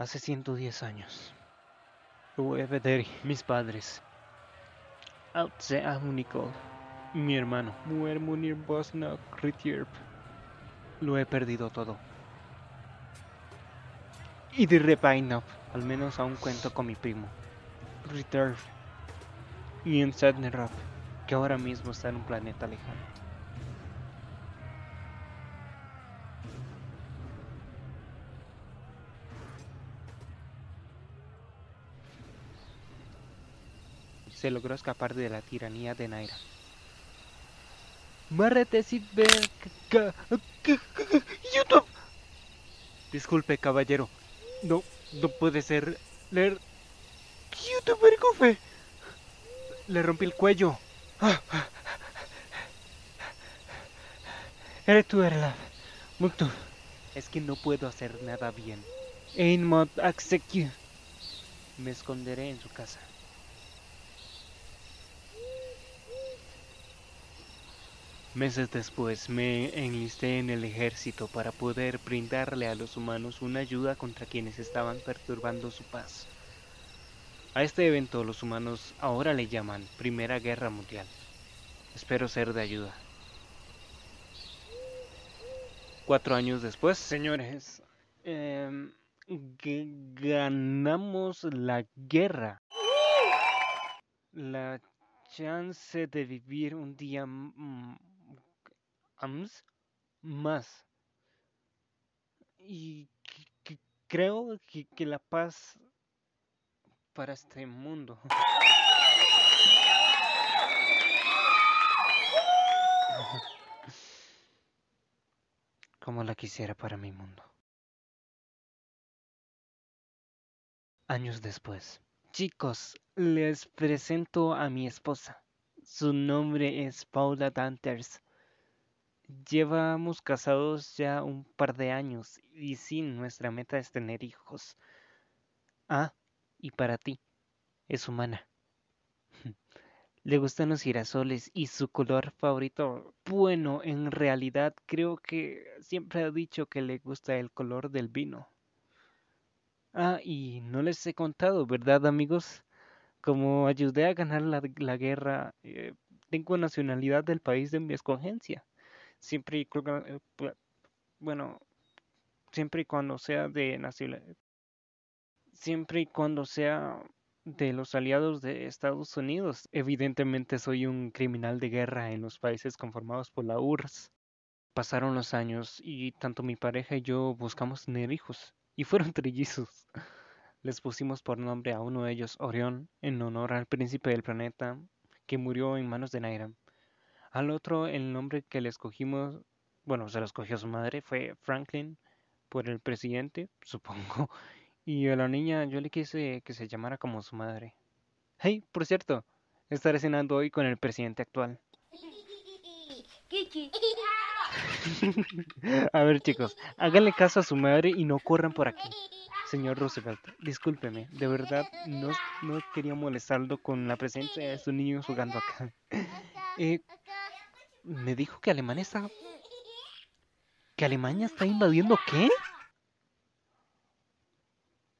Hace 110 años. Uebederi, mis padres. Outse Nicole, mi hermano. Muermunir Bosna Ritierp. Lo he perdido todo. Y de Repainop, al menos aún cuento con mi primo. Return. Y en Sadnerap, que ahora mismo está en un planeta lejano. Se logró escapar de la tiranía de Naira. YouTube. Disculpe, caballero. No, no puede ser. Leer. YouTuber Goofy. Le rompí el cuello. Eres tú, Erlab. Mutu. Es que no puedo hacer nada bien. Me esconderé en su casa. Meses después me enlisté en el ejército para poder brindarle a los humanos una ayuda contra quienes estaban perturbando su paz. A este evento los humanos ahora le llaman Primera Guerra Mundial. Espero ser de ayuda. Cuatro años después, señores, em, ganamos la guerra. La chance de vivir un día más. Y creo que, que la paz para este mundo. Como la quisiera para mi mundo. Años después. Chicos, les presento a mi esposa. Su nombre es Paula Danters. Llevamos casados ya un par de años y sí, nuestra meta es tener hijos. Ah, y para ti, es humana. Le gustan los girasoles y su color favorito. Bueno, en realidad creo que siempre ha dicho que le gusta el color del vino. Ah, y no les he contado, ¿verdad amigos? Como ayudé a ganar la, guerra, eh, tengo nacionalidad del país de mi escogencia siempre y eh, bueno siempre y cuando sea de nacionalidad siempre y cuando sea de los aliados de Estados Unidos. Evidentemente soy un criminal de guerra en los países conformados por la URSS. Pasaron los años y tanto mi pareja y yo buscamos tener hijos y fueron trillizos. Les pusimos por nombre a uno de ellos Orión en honor al príncipe del planeta que murió en manos de Naira. Al otro, el nombre que le escogimos, bueno, se lo escogió su madre, fue Franklin, por el presidente, supongo. Y a la niña yo le quise que se llamara como su madre. Hey, por cierto, estaré cenando hoy con el presidente actual. a ver chicos, háganle caso a su madre y no corran por aquí. Señor Roosevelt, discúlpeme, de verdad no, no quería molestarlo con la presencia de su niño jugando acá. Eh, me dijo que Alemania está... ¿Que Alemania está invadiendo qué?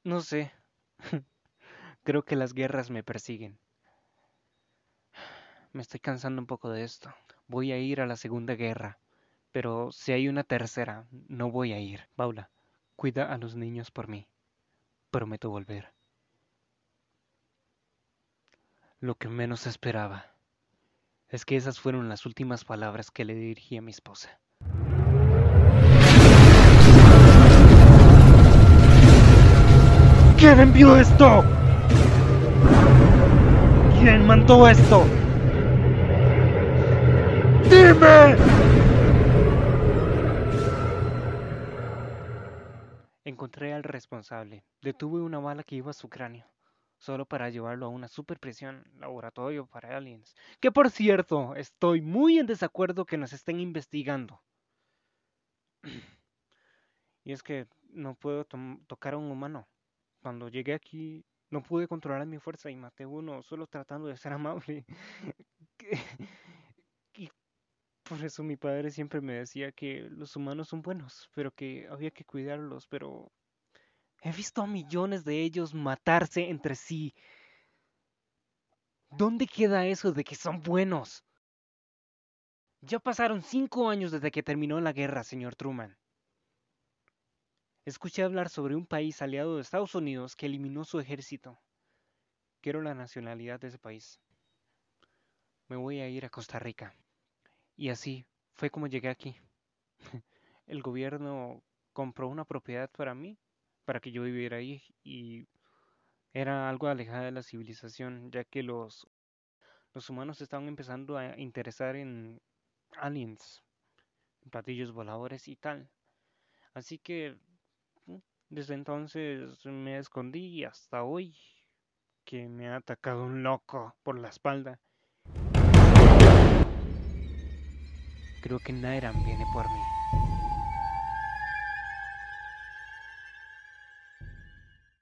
No sé. Creo que las guerras me persiguen. Me estoy cansando un poco de esto. Voy a ir a la Segunda Guerra. Pero si hay una tercera, no voy a ir. Paula, cuida a los niños por mí. Prometo volver. Lo que menos esperaba es que esas fueron las últimas palabras que le dirigí a mi esposa. ¿Quién envió esto? ¿Quién mandó esto? ¡Dime! Encontré al responsable. Detuve una bala que iba a su cráneo solo para llevarlo a una superpresión laboratorio para aliens. Que por cierto, estoy muy en desacuerdo que nos estén investigando. y es que no puedo tocar a un humano. Cuando llegué aquí no pude controlar mi fuerza y maté uno solo tratando de ser amable. y por eso mi padre siempre me decía que los humanos son buenos, pero que había que cuidarlos, pero He visto a millones de ellos matarse entre sí. ¿Dónde queda eso de que son buenos? Ya pasaron cinco años desde que terminó la guerra, señor Truman. Escuché hablar sobre un país aliado de Estados Unidos que eliminó su ejército. Quiero la nacionalidad de ese país. Me voy a ir a Costa Rica. Y así fue como llegué aquí. El gobierno compró una propiedad para mí, para que yo viviera ahí, y era algo alejada de la civilización, ya que los, los humanos estaban empezando a interesar en aliens, platillos voladores y tal. Así que mm, desde entonces me escondí hasta hoy que me ha atacado un loco por la espalda. Creo que Nairam viene por mí.